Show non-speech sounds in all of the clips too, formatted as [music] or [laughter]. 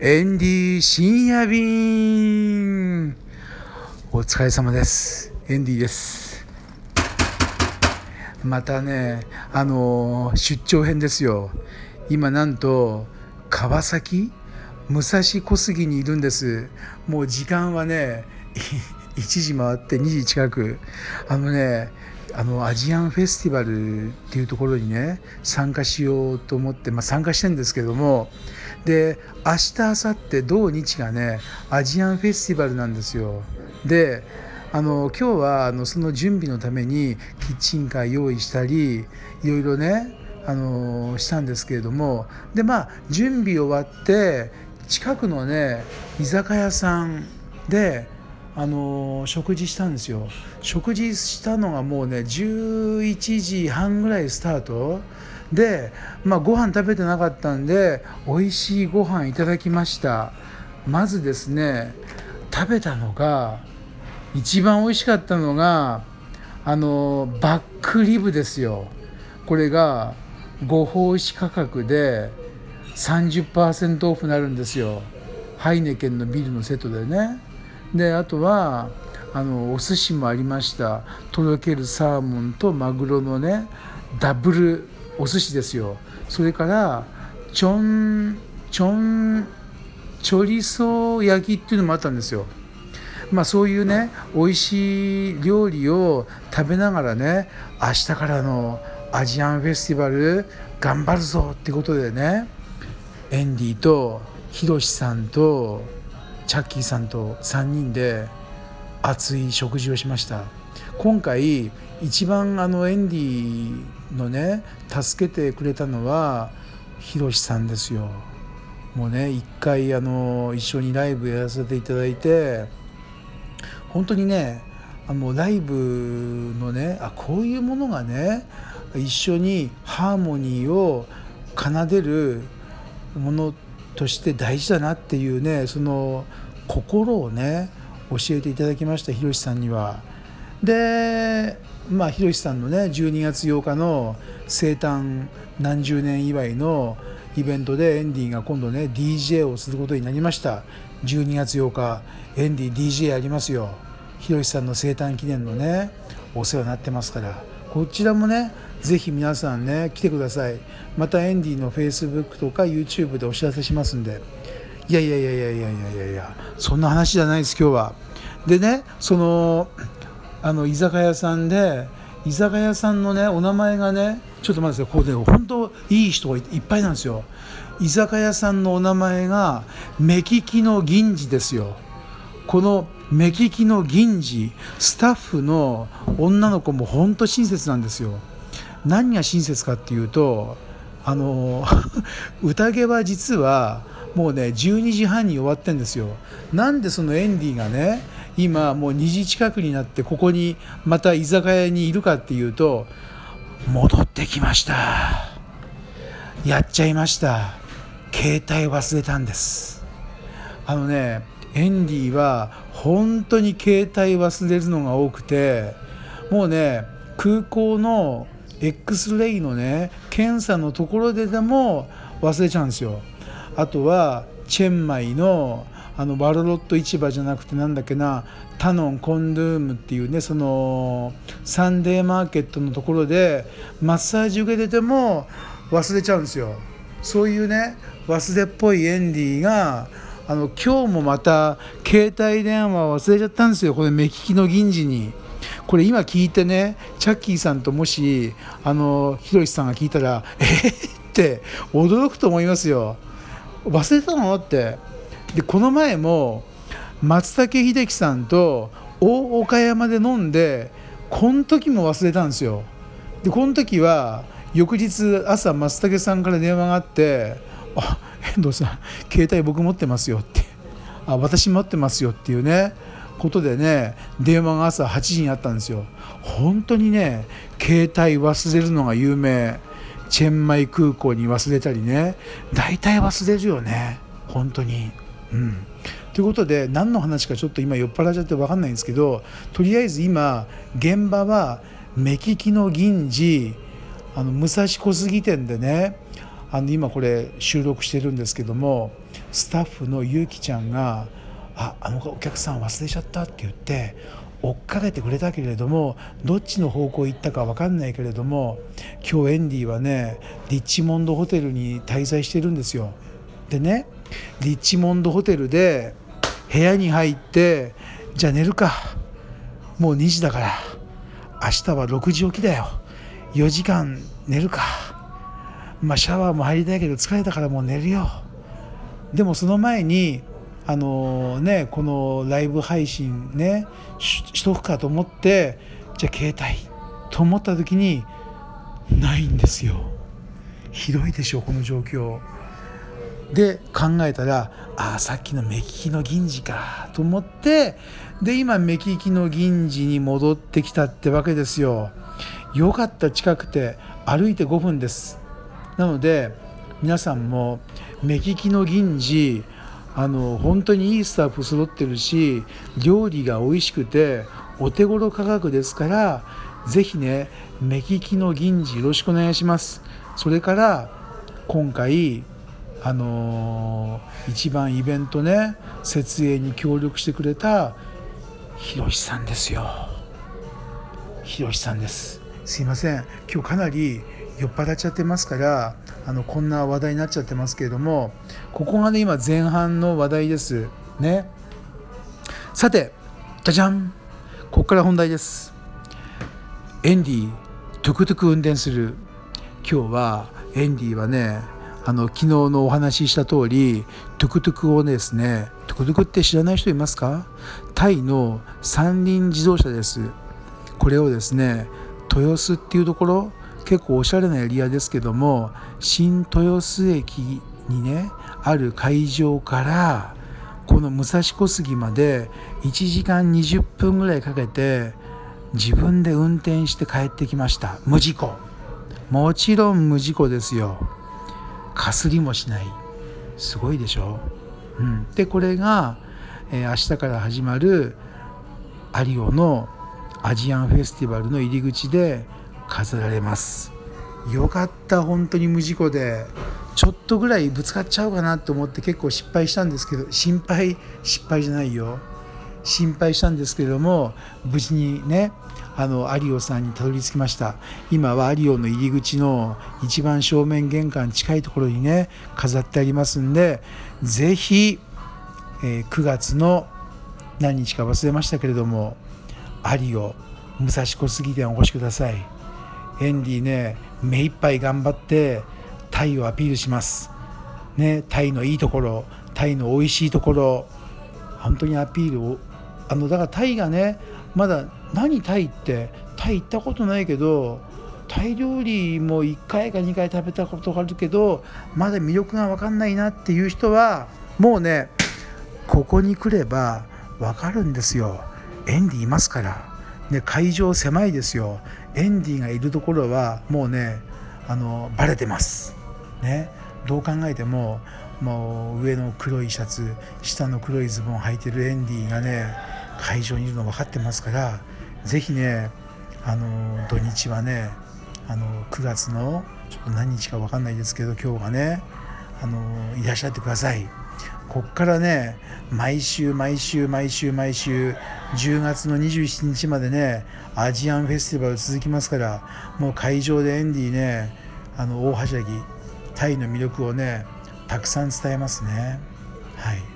エンディ深夜便お疲れ様です。エンディです。またねあの出張編ですよ。今なんと川崎武蔵小杉にいるんです。もう時間はね [laughs] 1時回って2時近く。あのねあのアジアンフェスティバルっていうところにね参加しようと思って、まあ、参加してるんですけどもで明日明後日土日がねアジアンフェスティバルなんですよ。であの今日はあのその準備のためにキッチンカー用意したりいろいろねあのしたんですけれども。でまあ準備終わって近くのね居酒屋さんであの食事したんですよ。食事したのがもうね11時半ぐらいスタート。でまあご飯食べてなかったんで美味しいご飯いただきました。まずですね食べたのが一番美味しかったのがあのバックリブですよ。これがご奉仕価格で30%オフになるんですよ。ハイネケンのビルのセットでね。であとはあのお寿司もありました。とろけるサーモンとマグロのねダブルお寿司ですよ。それからちょんちょんチョリソー焼きっていうのもあったんですよ。まあそういうね美味しい料理を食べながらね明日からのアジアンフェスティバル頑張るぞってことでねエンディとヒロシさんとチャッキーさんと3人で熱い食事をしました。今回一番あのエンディのね助けてくれたのはヒロシさんですよもうね一回あの一緒にライブやらせていただいて本当にねあのライブのねあこういうものがね一緒にハーモニーを奏でるものとして大事だなっていうねその心をね教えていただきましたひろしさんには。でまあひろしさんのね12月8日の生誕何十年祝いのイベントでエンディが今度ね DJ をすることになりました。12月8日エンディ DJ やりますよ。ひろしさんの生誕記念のねお世話になってますから。こちらもねぜひ皆さんね来てください。またエンディの Facebook とか YouTube でお知らせしますんで。いやいやいやいやいやいやいやそんな話じゃないです今日は。でねそのあの居酒屋さんで居酒屋さんのねお名前がねちょっと待ってくださいここで本当いい人がいっぱいなんですよ。居酒屋さんのお名前が目利きの銀次ですよ。この目利きの銀次スタッフの女の子も本当親切なんですよ。何が親切かっていうとあの [laughs] 宴は実はもうね12時半に終わってんですよ。なんでそのエンディがね今もう2時近くになってここにまた居酒屋にいるかっていうと戻ってきました。やっちゃいました。携帯忘れたんです。あのねエンディは本当に携帯忘れるのが多くてもうね空港の X レイのね検査のところででも忘れちゃうんですよ。あとはチェンマイのあのバロロット市場じゃなくてなんだっけなタノンコンドゥームっていうねそのサンデーマーケットのところでマッサージ受けてても忘れちゃうんですよ。そういうね忘れっぽいエンディがあの今日もまた携帯電話忘れちゃったんですよ。これ目利きの銀次に。これ今聞いてねチャッキーさんともしあのひろしさんが聞いたら「えー、って驚くと思いますよ。忘れたのって。でこの前も松竹秀樹さんと大岡山で飲んでこの時も忘れたんですよ。でこの時は翌日朝松竹さんから電話があって「あ遠藤さん携帯僕持ってますよ」って「あ私持ってますよ」っていうねことでね電話が朝8時にあったんですよ。本当にね携帯忘れるのが有名。チェンマイ空港に忘れたりね。大体忘れるよね。本当に。うんということで何の話かちょっと今酔っ払っちゃって分かんないんですけどとりあえず今現場は目利きの銀次あの武蔵小杉店でねあの今これ収録してるんですけどもスタッフのゆうきちゃんが「ああのお客さん忘れちゃった」って言って追っかけてくれたけれどもどっちの方向行ったか分かんないけれども今日エンディはねリッチモンドホテルに滞在してるんですよ。でねリッチモンドホテルで部屋に入ってじゃあ寝るか。もう2時だから。明日は6時起きだよ。4時間寝るか。まあシャワーも入りたいけど疲れたからもう寝るよ。でもその前にあのねこのライブ配信ねしとくかと思ってじゃあ携帯。と思った時にないんですよ。ひどいでしょこの状況。で考えたらああさっきの目利きの銀次かと思ってで今目利きの銀次に戻ってきたってわけですよ。よかった近くて歩いて5分です。なので皆さんも目利きの銀次あの本当にいいスタッフ揃ってるし料理が美味しくてお手頃価格ですから是非ね目利きの銀次よろしくお願いします。それから今回あのー、一番イベントね設営に協力してくれたひろしさんですよ。ひろしさんです。すいません。今日かなり酔っ払っちゃってますからあのこんな話題になっちゃってますけれどもここがね今前半の話題です。ね。さてじゃじゃん。ここから本題です。エンディトゥクトゥク運転する。今日はエンディはねあの昨日のお話しした通りトゥクトゥクをですねトゥクトゥクって知らない人いますか？タイの三輪自動車です。これをですね豊洲っていうところ結構おしゃれなエリアですけども新豊洲駅にねある会場からこの武蔵小杉まで1時間20分ぐらいかけて自分で運転して帰ってきました。無事故。もちろん無事故ですよ。かすりもしない。すごいでしょ、うん、でこれが、えー、明日から始まる有オのアジアンフェスティバルの入り口で飾られます。よかった本当に無事故で。ちょっとぐらいぶつかっちゃうかなと思って結構失敗したんですけど心配失敗じゃないよ。心配したんですけれども無事にねあの有オさんにたどり着きました。今は有オの入り口の一番正面玄関近いところにね飾ってありますんで是非、えー、9月の何日か忘れましたけれども有オ武蔵小杉店お越しください。エンディね目いっぱい頑張ってタイをアピールします。ねタイのいいところタイの美味しいところ本当にアピールをあのだからタイがねまだ何タイってタイ行ったことないけどタイ料理も1回か2回食べたことがあるけどまだ魅力が分かんないなっていう人はもうねここに来れば分かるんですよ。エンディいますから。ね、会場狭いですよ。エンディがいるところはもうねあのバレてます。ねどう考えてももう上の黒いシャツ下の黒いズボン履いてるエンディがね会場にいるの分かってますから是非ねあの土日はねあの9月のちょっと何日か分かんないですけど今日がねあのいらっしゃってください。こっからね毎週毎週毎週毎週10月の27日までねアジアンフェスティバル続きますからもう会場でエンディねあの大はしゃぎタイの魅力をねたくさん伝えますねはい。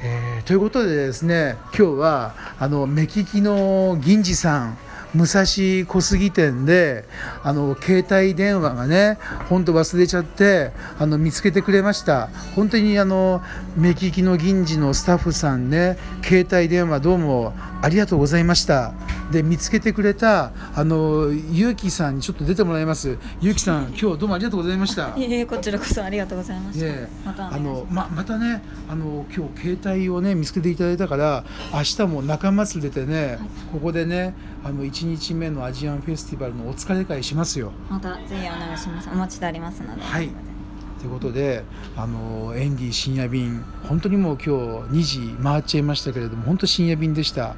えー、ということでですね今日はあの目利きの銀次さん武蔵小杉店であの携帯電話がね本当忘れちゃってあの見つけてくれました。本当にあの目利きの銀次のスタッフさんね携帯電話どうもありがとうございました。で見つけてくれたあのゆうきさんにちょっと出てもらいます。ゆうきさん [laughs] 今日どうもありがとうございました。いえこちらこそありがとうございました、またあのままたねあの今日携帯をね見つけていただいたから明日も仲間連れてね、はい、ここでねあの1日目のアジアンフェスティバルのお疲れ会しますよ。またぜひお願いします。お待ちしておりますので。はいということであのエンディ深夜便本当にもう今日2時回っちゃいましたけれども本当深夜便でした。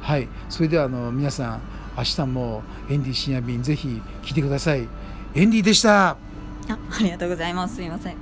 はい。それではあの皆さん明日もエンディ深夜便ぜひ来てください。エンディでした。あありがとうございます。すいません。